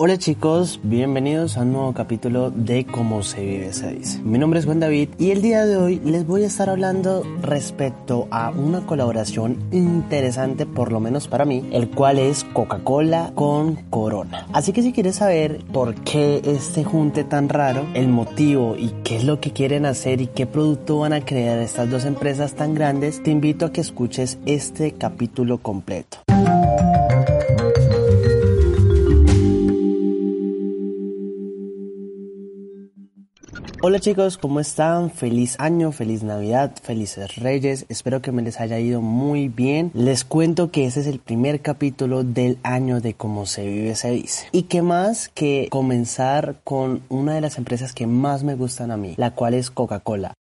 Hola chicos, bienvenidos a un nuevo capítulo de Cómo se vive se dice. Mi nombre es Juan David y el día de hoy les voy a estar hablando respecto a una colaboración interesante, por lo menos para mí, el cual es Coca-Cola con Corona. Así que si quieres saber por qué este junte tan raro, el motivo y qué es lo que quieren hacer y qué producto van a crear estas dos empresas tan grandes, te invito a que escuches este capítulo completo. Hola chicos, ¿cómo están? Feliz año, feliz Navidad, felices Reyes. Espero que me les haya ido muy bien. Les cuento que este es el primer capítulo del año de cómo se vive se dice. Y qué más que comenzar con una de las empresas que más me gustan a mí, la cual es Coca-Cola.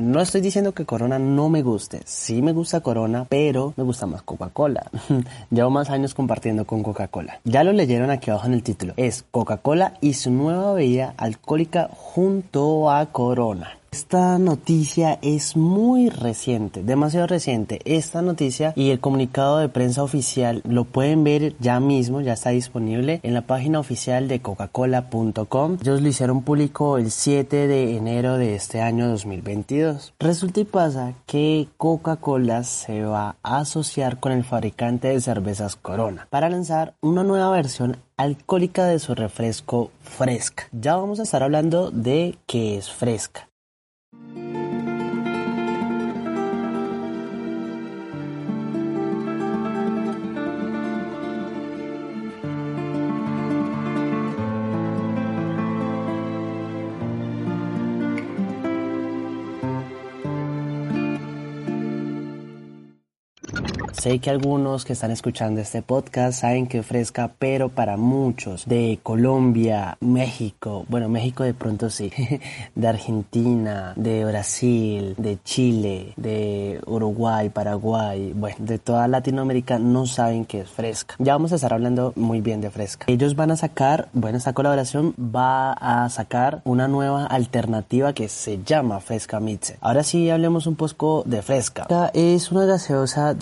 No estoy diciendo que Corona no me guste. Sí me gusta Corona, pero me gusta más Coca-Cola. Llevo más años compartiendo con Coca-Cola. Ya lo leyeron aquí abajo en el título. Es Coca-Cola y su nueva bebida alcohólica junto a Corona. Esta noticia es muy reciente, demasiado reciente. Esta noticia y el comunicado de prensa oficial lo pueden ver ya mismo, ya está disponible en la página oficial de coca-cola.com. Ellos lo hicieron público el 7 de enero de este año 2022. Resulta y pasa que Coca-Cola se va a asociar con el fabricante de cervezas Corona para lanzar una nueva versión alcohólica de su refresco Fresca. Ya vamos a estar hablando de qué es Fresca. Thank you. Sé que algunos que están escuchando este podcast saben que Fresca, pero para muchos de Colombia, México, bueno, México de pronto sí, de Argentina, de Brasil, de Chile, de Uruguay, Paraguay, bueno, de toda Latinoamérica no saben qué es Fresca. Ya vamos a estar hablando muy bien de Fresca. Ellos van a sacar, bueno, esta colaboración va a sacar una nueva alternativa que se llama Fresca Mitze. Ahora sí hablemos un poco de Fresca. Esta es una gaseosa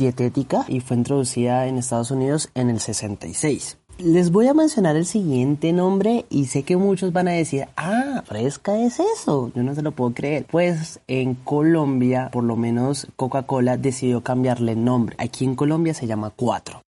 y fue introducida en Estados Unidos en el 66. Les voy a mencionar el siguiente nombre y sé que muchos van a decir, ah, fresca es eso, yo no se lo puedo creer. Pues en Colombia, por lo menos Coca-Cola decidió cambiarle el nombre. Aquí en Colombia se llama 4.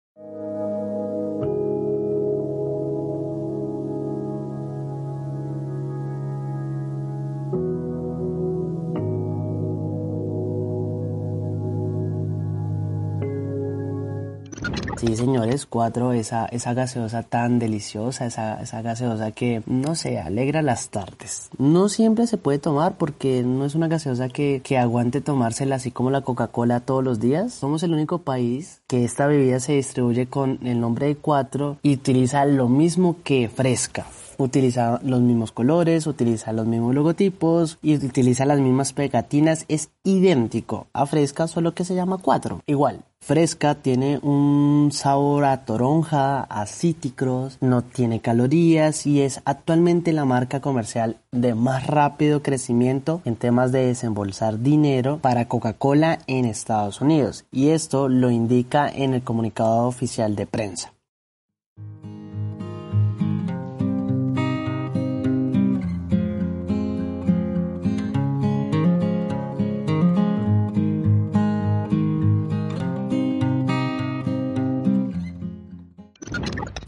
Señores, cuatro, esa, esa gaseosa tan deliciosa, esa, esa gaseosa que, no sé, alegra las tardes. No siempre se puede tomar porque no es una gaseosa que, que aguante tomársela así como la Coca-Cola todos los días. Somos el único país que esta bebida se distribuye con el nombre de cuatro y utiliza lo mismo que fresca utiliza los mismos colores, utiliza los mismos logotipos y utiliza las mismas pegatinas. Es idéntico a Fresca, solo que se llama 4. Igual, Fresca tiene un sabor a toronja, a cítricos, no tiene calorías y es actualmente la marca comercial de más rápido crecimiento en temas de desembolsar dinero para Coca-Cola en Estados Unidos. Y esto lo indica en el comunicado oficial de prensa.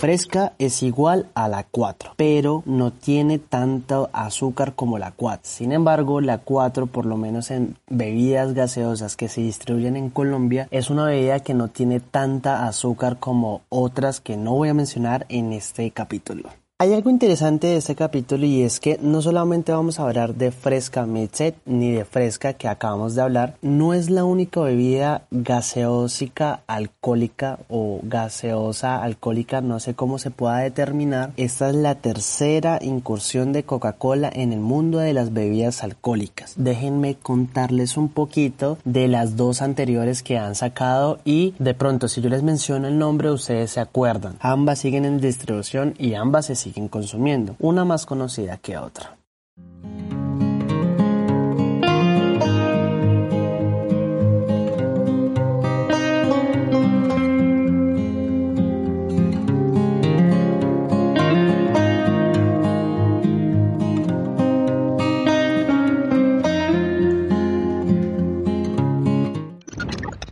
Fresca es igual a la 4, pero no tiene tanto azúcar como la 4. Sin embargo, la 4, por lo menos en bebidas gaseosas que se distribuyen en Colombia, es una bebida que no tiene tanta azúcar como otras que no voy a mencionar en este capítulo. Hay algo interesante de este capítulo y es que no solamente vamos a hablar de fresca Midset ni de fresca que acabamos de hablar, no es la única bebida gaseósica alcohólica o gaseosa alcohólica, no sé cómo se pueda determinar. Esta es la tercera incursión de Coca-Cola en el mundo de las bebidas alcohólicas. Déjenme contarles un poquito de las dos anteriores que han sacado y de pronto si yo les menciono el nombre ustedes se acuerdan. Ambas siguen en distribución y ambas se siguen consumiendo, una más conocida que otra.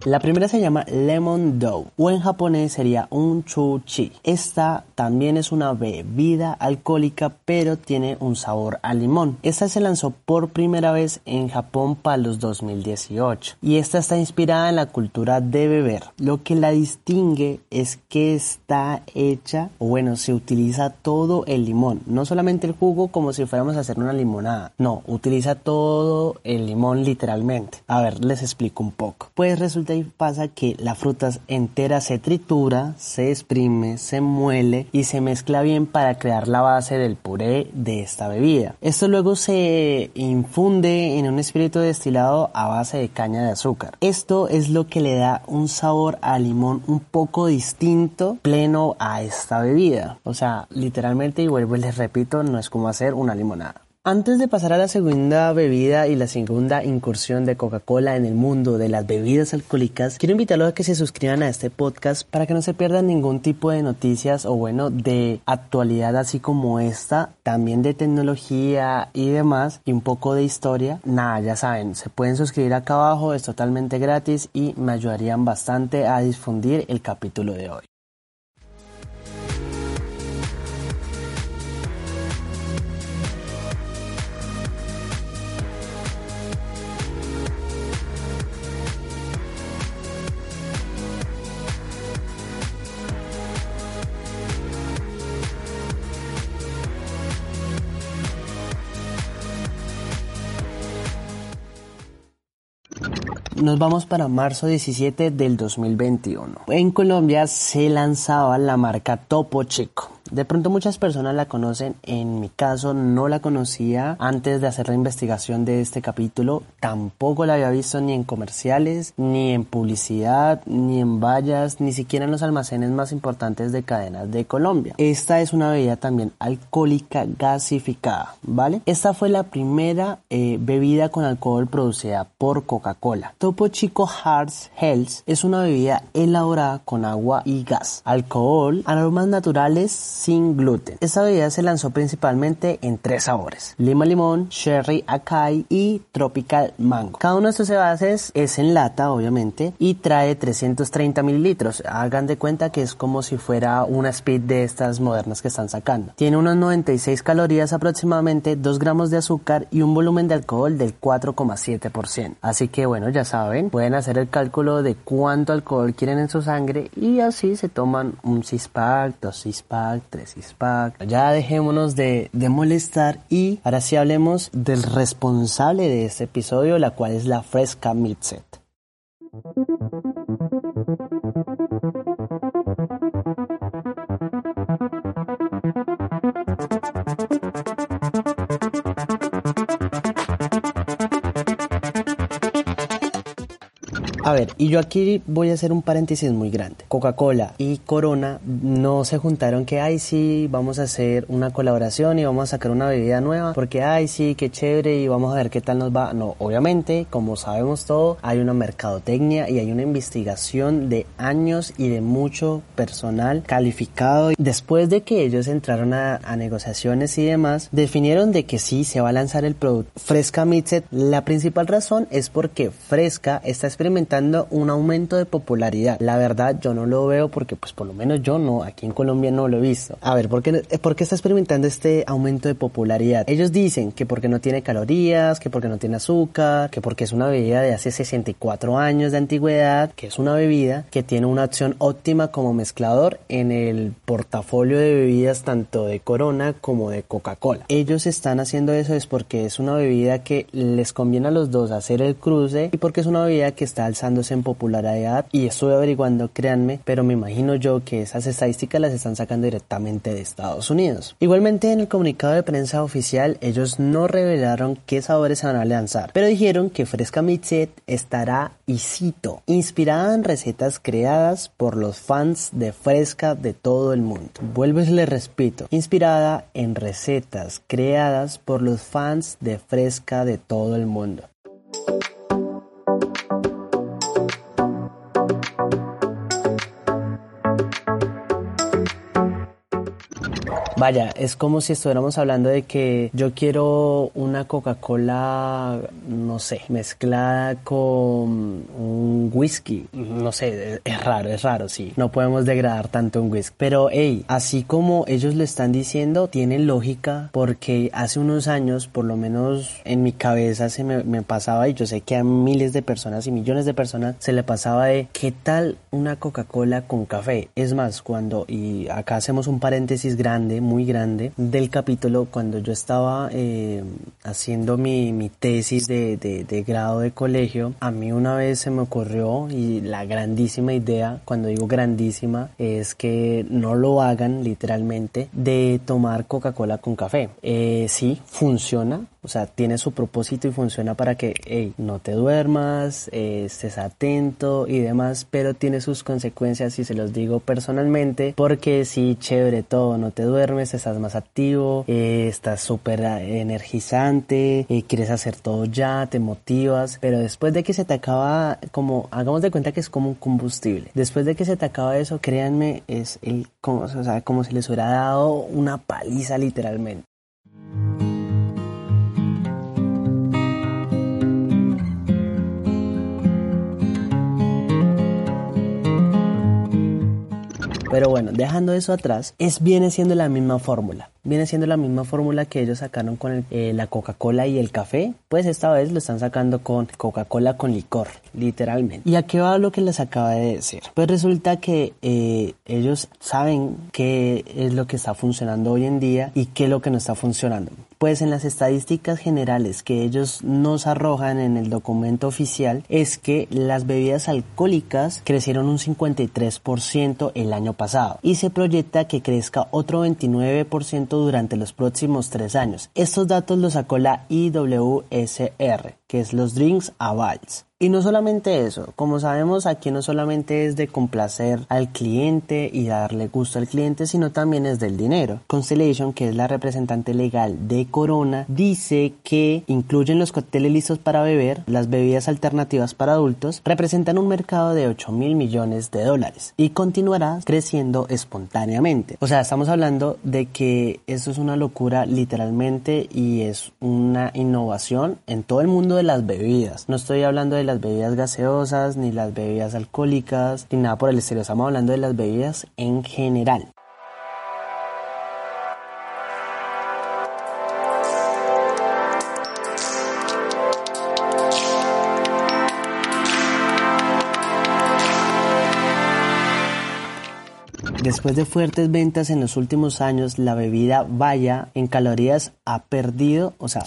La primera se llama Lemon Dough o en japonés sería un chuchi. Esta también es una bebida alcohólica pero tiene un sabor a limón. Esta se lanzó por primera vez en Japón para los 2018 y esta está inspirada en la cultura de beber. Lo que la distingue es que está hecha, o bueno, se utiliza todo el limón, no solamente el jugo como si fuéramos a hacer una limonada. No, utiliza todo el limón literalmente. A ver, les explico un poco. Pues resulta pasa que la fruta entera se tritura, se exprime, se muele y se mezcla bien para crear la base del puré de esta bebida. Esto luego se infunde en un espíritu destilado a base de caña de azúcar. Esto es lo que le da un sabor a limón un poco distinto, pleno a esta bebida. O sea, literalmente, y vuelvo y les repito, no es como hacer una limonada. Antes de pasar a la segunda bebida y la segunda incursión de Coca-Cola en el mundo de las bebidas alcohólicas, quiero invitarlos a que se suscriban a este podcast para que no se pierdan ningún tipo de noticias o bueno, de actualidad así como esta, también de tecnología y demás, y un poco de historia. Nada, ya saben, se pueden suscribir acá abajo, es totalmente gratis y me ayudarían bastante a difundir el capítulo de hoy. Nos vamos para marzo 17 del 2021. En Colombia se lanzaba la marca Topo Chico. De pronto muchas personas la conocen, en mi caso no la conocía antes de hacer la investigación de este capítulo, tampoco la había visto ni en comerciales, ni en publicidad, ni en vallas, ni siquiera en los almacenes más importantes de cadenas de Colombia. Esta es una bebida también alcohólica gasificada, ¿vale? Esta fue la primera eh, bebida con alcohol producida por Coca-Cola. Topo Chico Hearts Health es una bebida elaborada con agua y gas, alcohol, aromas naturales, sin gluten. Esta bebida se lanzó principalmente en tres sabores, lima limón, cherry acai y tropical mango. Cada uno de estos envases es en lata, obviamente, y trae 330 mililitros. Hagan de cuenta que es como si fuera una speed de estas modernas que están sacando. Tiene unas 96 calorías aproximadamente, 2 gramos de azúcar y un volumen de alcohol del 4,7%. Así que bueno, ya saben, pueden hacer el cálculo de cuánto alcohol quieren en su sangre y así se toman un 6 pack, 2 6 pack, ya dejémonos de, de molestar y ahora sí hablemos del responsable de este episodio, la cual es la Fresca Midset. A ver, y yo aquí voy a hacer un paréntesis muy grande. Coca-Cola y Corona no se juntaron que, ay, sí, vamos a hacer una colaboración y vamos a sacar una bebida nueva, porque, ay, sí, qué chévere y vamos a ver qué tal nos va. No, obviamente, como sabemos todo, hay una mercadotecnia y hay una investigación de años y de mucho personal calificado. Después de que ellos entraron a, negociaciones y demás, definieron de que sí se va a lanzar el producto Fresca Midset. La principal razón es porque Fresca está experimentando un aumento de popularidad. La verdad yo no lo veo porque pues por lo menos yo no, aquí en Colombia no lo he visto. A ver, ¿por qué, ¿por qué está experimentando este aumento de popularidad? Ellos dicen que porque no tiene calorías, que porque no tiene azúcar, que porque es una bebida de hace 64 años de antigüedad, que es una bebida que tiene una opción óptima como mezclador en el portafolio de bebidas tanto de Corona como de Coca-Cola. Ellos están haciendo eso es porque es una bebida que les conviene a los dos hacer el cruce y porque es una bebida que está alzando en popularidad y estuve averiguando, créanme, pero me imagino yo que esas estadísticas las están sacando directamente de Estados Unidos. Igualmente en el comunicado de prensa oficial ellos no revelaron qué sabores se van a lanzar, pero dijeron que Fresca Mixet estará, y inspirada en recetas creadas por los fans de Fresca de todo el mundo. Vuelvo y les repito, inspirada en recetas creadas por los fans de Fresca de todo el mundo. Vaya, es como si estuviéramos hablando de que yo quiero una Coca-Cola, no sé, mezclada con un whisky. No sé, es raro, es raro, sí. No podemos degradar tanto un whisky. Pero, hey, así como ellos lo están diciendo, tiene lógica porque hace unos años, por lo menos en mi cabeza, se me, me pasaba, y yo sé que a miles de personas y millones de personas se le pasaba de qué tal una Coca-Cola con café. Es más, cuando, y acá hacemos un paréntesis grande, muy grande del capítulo cuando yo estaba eh, haciendo mi, mi tesis de, de, de, grado de colegio. A mí una vez se me ocurrió y la grandísima idea, cuando digo grandísima, es que no lo hagan literalmente de tomar Coca-Cola con café. Eh, sí, funciona, o sea, tiene su propósito y funciona para que hey, no te duermas, eh, estés atento y demás, pero tiene sus consecuencias y se los digo personalmente, porque si chévere todo, no te duermes, estás más activo, eh, estás súper energizante, eh, quieres hacer todo ya, te motivas, pero después de que se te acaba, como, hagamos de cuenta que es como un combustible, después de que se te acaba eso, créanme, es el, como, o sea, como si les hubiera dado una paliza literalmente. Pero bueno, dejando eso atrás, es viene siendo la misma fórmula. Viene siendo la misma fórmula que ellos sacaron con eh, la Coca-Cola y el café. Pues esta vez lo están sacando con Coca-Cola con licor, literalmente. ¿Y a qué va lo que les acaba de decir? Pues resulta que eh, ellos saben qué es lo que está funcionando hoy en día y qué es lo que no está funcionando. Pues en las estadísticas generales que ellos nos arrojan en el documento oficial es que las bebidas alcohólicas crecieron un 53% el año pasado y se proyecta que crezca otro 29% durante los próximos tres años. Estos datos los sacó la IWSR, que es los Drinks Avals. Y no solamente eso, como sabemos aquí no solamente es de complacer al cliente y darle gusto al cliente, sino también es del dinero. Constellation, que es la representante legal de Corona, dice que incluyen los cócteles listos para beber, las bebidas alternativas para adultos, representan un mercado de 8 mil millones de dólares y continuará creciendo espontáneamente. O sea, estamos hablando de que esto es una locura literalmente y es una innovación en todo el mundo de las bebidas. No estoy hablando de las bebidas gaseosas, ni las bebidas alcohólicas, ni nada por el estilo. Estamos hablando de las bebidas en general. Después de fuertes ventas en los últimos años, la bebida Vaya en calorías ha perdido, o sea,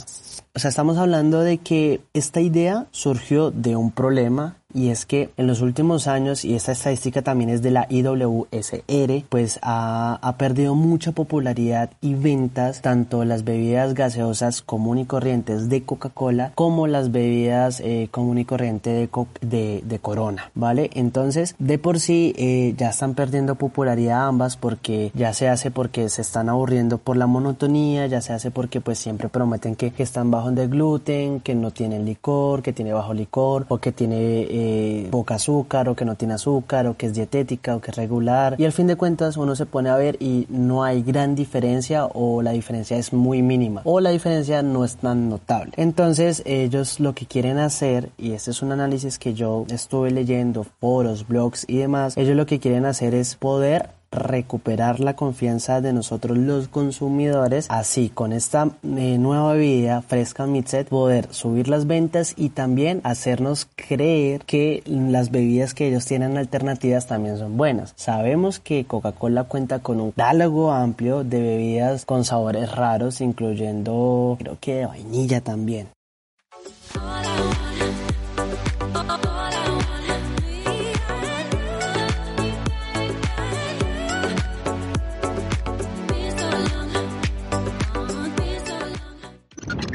o sea, estamos hablando de que esta idea surgió de un problema y es que en los últimos años, y esta estadística también es de la IWSR, pues ha, ha perdido mucha popularidad y ventas tanto las bebidas gaseosas común y corrientes de Coca-Cola como las bebidas eh, común y corriente de, de, Corona, ¿vale? Entonces, de por sí eh, ya están perdiendo popularidad ambas porque ya se hace porque se están aburriendo por la monotonía, ya se hace porque pues siempre prometen que, que están bajo de gluten, que no tienen licor, que tiene bajo licor o que tiene eh, poca azúcar o que no tiene azúcar o que es dietética o que es regular y al fin de cuentas uno se pone a ver y no hay gran diferencia o la diferencia es muy mínima o la diferencia no es tan notable. Entonces ellos lo que quieren hacer y este es un análisis que yo estuve leyendo, foros, blogs y demás, ellos lo que quieren hacer es poder recuperar la confianza de nosotros los consumidores. Así con esta eh, nueva bebida fresca Midset poder subir las ventas y también hacernos creer que las bebidas que ellos tienen alternativas también son buenas. Sabemos que Coca-Cola cuenta con un catálogo amplio de bebidas con sabores raros incluyendo creo que vainilla también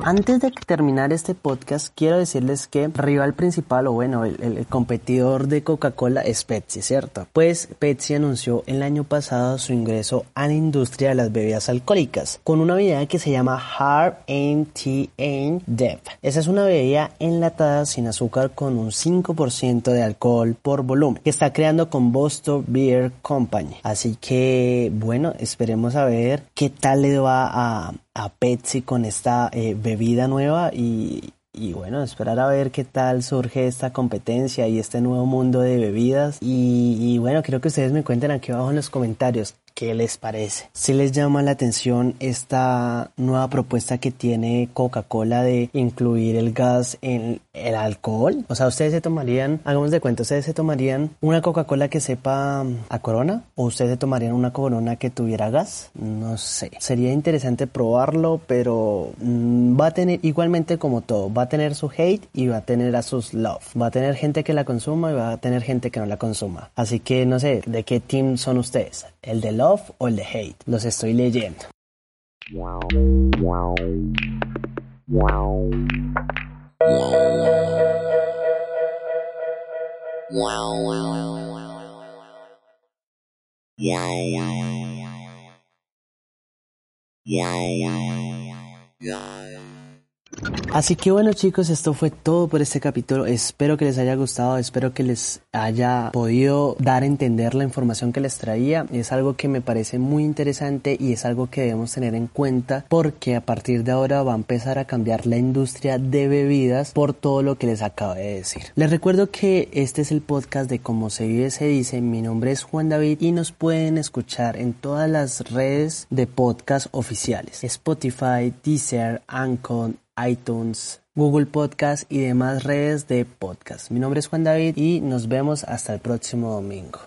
Antes de terminar este podcast, quiero decirles que rival principal, o bueno, el, el competidor de Coca-Cola es Pepsi, ¿cierto? Pues Pepsi anunció el año pasado su ingreso a la industria de las bebidas alcohólicas con una bebida que se llama Hard NTN Dev. Esa es una bebida enlatada sin azúcar con un 5% de alcohol por volumen que está creando con Boston Beer Company. Así que, bueno, esperemos a ver qué tal le va a, a Pepsi con esta eh, bebida nueva y, y bueno, esperar a ver qué tal surge esta competencia y este nuevo mundo de bebidas. Y, y, bueno, quiero que ustedes me cuenten aquí abajo en los comentarios ¿Qué les parece? Si les llama la atención esta nueva propuesta que tiene Coca-Cola de incluir el gas en el alcohol? O sea, ustedes se tomarían, hagamos de cuenta, ustedes se tomarían una Coca-Cola que sepa a corona o ustedes se tomarían una corona que tuviera gas? No sé. Sería interesante probarlo, pero mm, va a tener igualmente como todo, va a tener su hate y va a tener a sus love. Va a tener gente que la consuma y va a tener gente que no la consuma. Así que no sé, ¿de qué team son ustedes? ¿El de love o el de hate? Los estoy leyendo. Así que bueno chicos, esto fue todo por este capítulo. Espero que les haya gustado, espero que les haya podido dar a entender la información que les traía. Es algo que me parece muy interesante y es algo que debemos tener en cuenta porque a partir de ahora va a empezar a cambiar la industria de bebidas por todo lo que les acabo de decir. Les recuerdo que este es el podcast de Cómo se vive se dice. Mi nombre es Juan David y nos pueden escuchar en todas las redes de podcast oficiales. Spotify, Deezer, Anchor, iTunes, Google Podcast y demás redes de podcast. Mi nombre es Juan David y nos vemos hasta el próximo domingo.